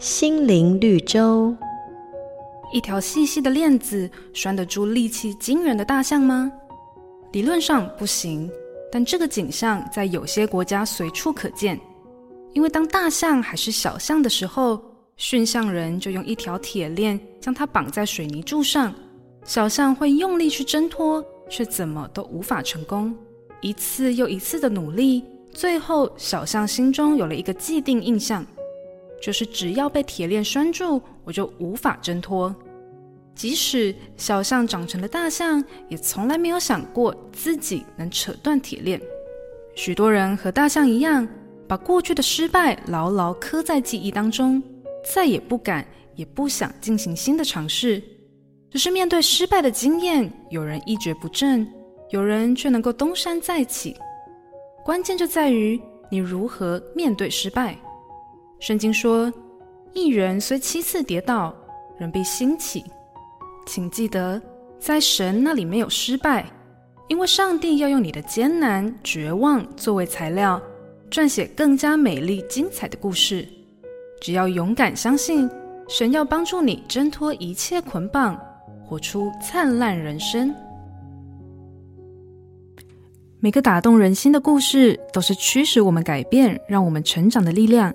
心灵绿洲。一条细细的链子拴得住力气惊人的大象吗？理论上不行，但这个景象在有些国家随处可见。因为当大象还是小象的时候，驯象人就用一条铁链将它绑在水泥柱上，小象会用力去挣脱，却怎么都无法成功。一次又一次的努力，最后小象心中有了一个既定印象。就是只要被铁链拴住，我就无法挣脱。即使小象长成了大象，也从来没有想过自己能扯断铁链。许多人和大象一样，把过去的失败牢牢刻在记忆当中，再也不敢也不想进行新的尝试。只是面对失败的经验，有人一蹶不振，有人却能够东山再起。关键就在于你如何面对失败。圣经说：“一人虽七次跌倒，仍必兴起。”请记得，在神那里没有失败，因为上帝要用你的艰难、绝望作为材料，撰写更加美丽、精彩的故事。只要勇敢相信，神要帮助你挣脱一切捆绑，活出灿烂人生。每个打动人心的故事，都是驱使我们改变、让我们成长的力量。